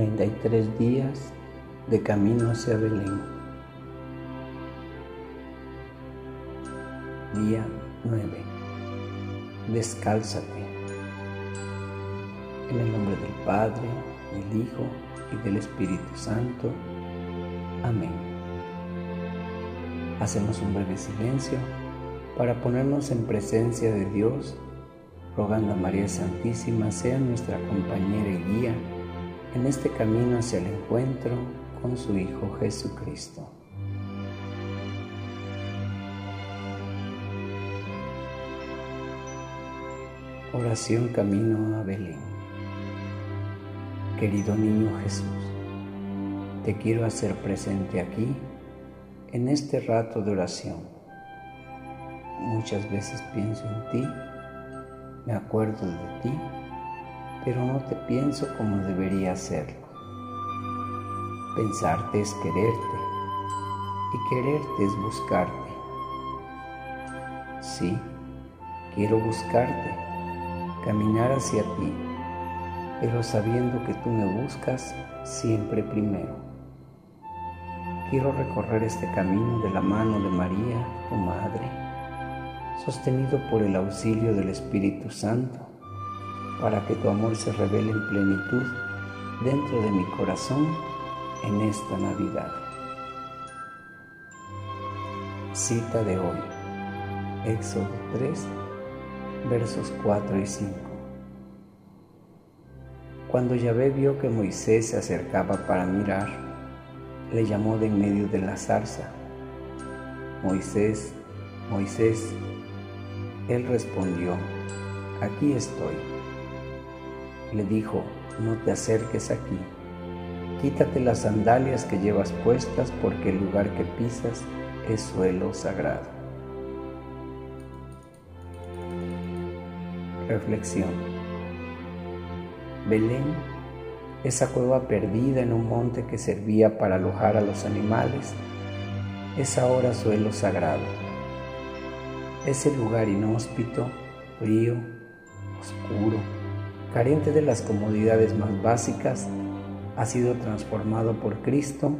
33 días de camino hacia Belén. Día 9. Descálzate. En el nombre del Padre, del Hijo y del Espíritu Santo. Amén. Hacemos un breve silencio para ponernos en presencia de Dios, rogando a María Santísima sea nuestra compañera y guía en este camino hacia el encuentro con su Hijo Jesucristo. Oración Camino a Belén. Querido niño Jesús, te quiero hacer presente aquí, en este rato de oración. Muchas veces pienso en ti, me acuerdo de ti pero no te pienso como debería hacerlo. Pensarte es quererte y quererte es buscarte. Sí, quiero buscarte, caminar hacia ti, pero sabiendo que tú me buscas siempre primero. Quiero recorrer este camino de la mano de María, tu Madre, sostenido por el auxilio del Espíritu Santo para que tu amor se revele en plenitud dentro de mi corazón en esta Navidad. Cita de hoy, Éxodo 3, versos 4 y 5. Cuando Yahvé vio que Moisés se acercaba para mirar, le llamó de en medio de la zarza. Moisés, Moisés, él respondió, aquí estoy le dijo, no te acerques aquí, quítate las sandalias que llevas puestas porque el lugar que pisas es suelo sagrado. Reflexión. Belén, esa cueva perdida en un monte que servía para alojar a los animales, es ahora suelo sagrado. Ese lugar inhóspito, frío, oscuro, carente de las comodidades más básicas, ha sido transformado por Cristo,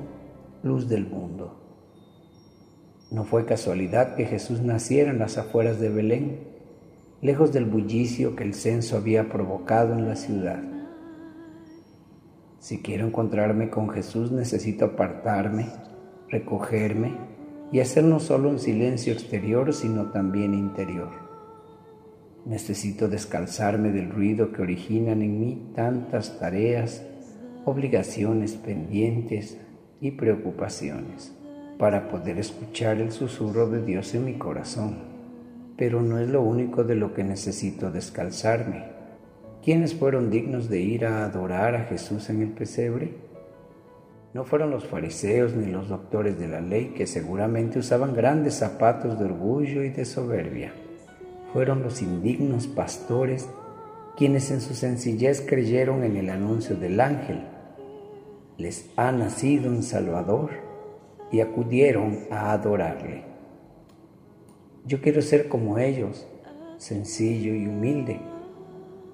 luz del mundo. No fue casualidad que Jesús naciera en las afueras de Belén, lejos del bullicio que el censo había provocado en la ciudad. Si quiero encontrarme con Jesús necesito apartarme, recogerme y hacer no solo un silencio exterior, sino también interior. Necesito descalzarme del ruido que originan en mí tantas tareas, obligaciones pendientes y preocupaciones para poder escuchar el susurro de Dios en mi corazón. Pero no es lo único de lo que necesito descalzarme. ¿Quiénes fueron dignos de ir a adorar a Jesús en el pesebre? No fueron los fariseos ni los doctores de la ley que seguramente usaban grandes zapatos de orgullo y de soberbia fueron los indignos pastores quienes en su sencillez creyeron en el anuncio del ángel. Les ha nacido un Salvador y acudieron a adorarle. Yo quiero ser como ellos, sencillo y humilde.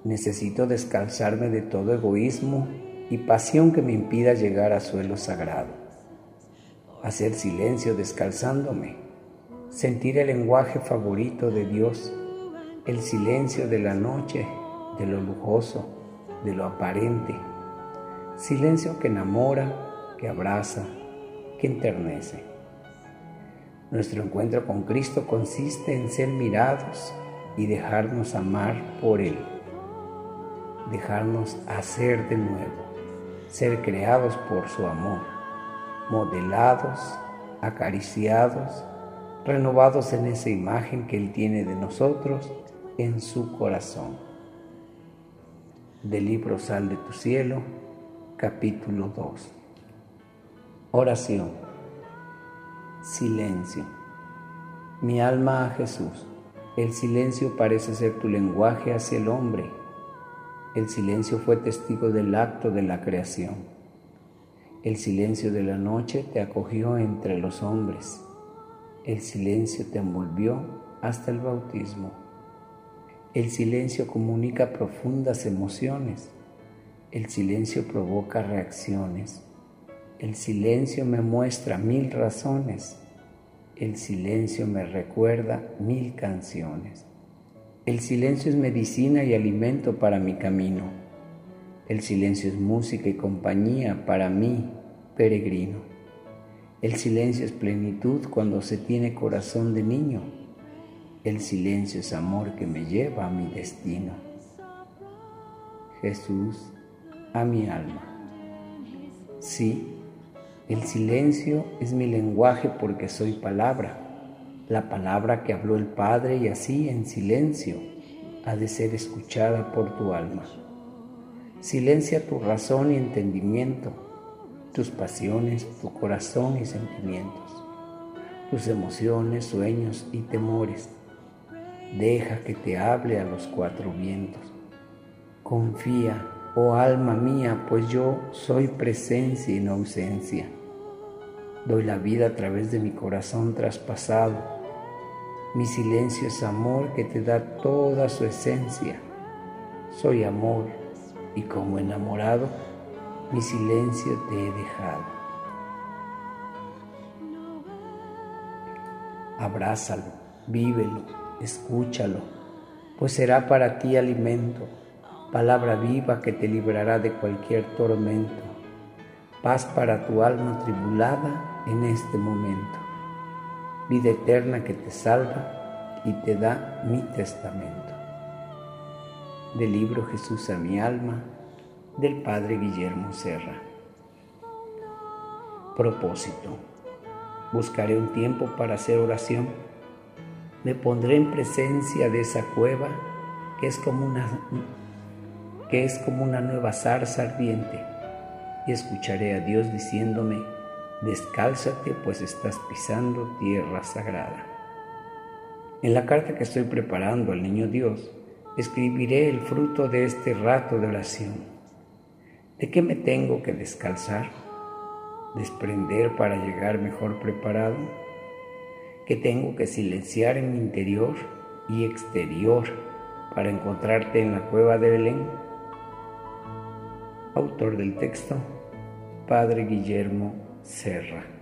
Necesito descalzarme de todo egoísmo y pasión que me impida llegar a suelo sagrado. Hacer silencio descalzándome, sentir el lenguaje favorito de Dios el silencio de la noche, de lo lujoso, de lo aparente. Silencio que enamora, que abraza, que enternece. Nuestro encuentro con Cristo consiste en ser mirados y dejarnos amar por Él, dejarnos hacer de nuevo, ser creados por su amor, modelados, acariciados, renovados en esa imagen que Él tiene de nosotros en su corazón. Del libro Sal de tu cielo, capítulo 2. Oración. Silencio. Mi alma a Jesús. El silencio parece ser tu lenguaje hacia el hombre. El silencio fue testigo del acto de la creación. El silencio de la noche te acogió entre los hombres. El silencio te envolvió hasta el bautismo. El silencio comunica profundas emociones. El silencio provoca reacciones. El silencio me muestra mil razones. El silencio me recuerda mil canciones. El silencio es medicina y alimento para mi camino. El silencio es música y compañía para mí, peregrino. El silencio es plenitud cuando se tiene corazón de niño. El silencio es amor que me lleva a mi destino. Jesús, a mi alma. Sí, el silencio es mi lenguaje porque soy palabra, la palabra que habló el Padre y así en silencio ha de ser escuchada por tu alma. Silencia tu razón y entendimiento, tus pasiones, tu corazón y sentimientos, tus emociones, sueños y temores. Deja que te hable a los cuatro vientos. Confía oh alma mía, pues yo soy presencia y no ausencia. Doy la vida a través de mi corazón traspasado. Mi silencio es amor que te da toda su esencia. Soy amor y como enamorado, mi silencio te he dejado. Abrázalo, vívelo, escúchalo, pues será para ti alimento palabra viva que te librará de cualquier tormento, paz para tu alma tribulada en este momento, vida eterna que te salva y te da mi testamento. Del libro Jesús a mi alma, del Padre Guillermo Serra. Propósito. Buscaré un tiempo para hacer oración. Me pondré en presencia de esa cueva que es como una que es como una nueva zarza ardiente, y escucharé a Dios diciéndome, descálzate pues estás pisando tierra sagrada. En la carta que estoy preparando al niño Dios, escribiré el fruto de este rato de oración. ¿De qué me tengo que descalzar? ¿Desprender para llegar mejor preparado? ¿Qué tengo que silenciar en mi interior y exterior para encontrarte en la cueva de Belén? Autor del texto, Padre Guillermo Serra.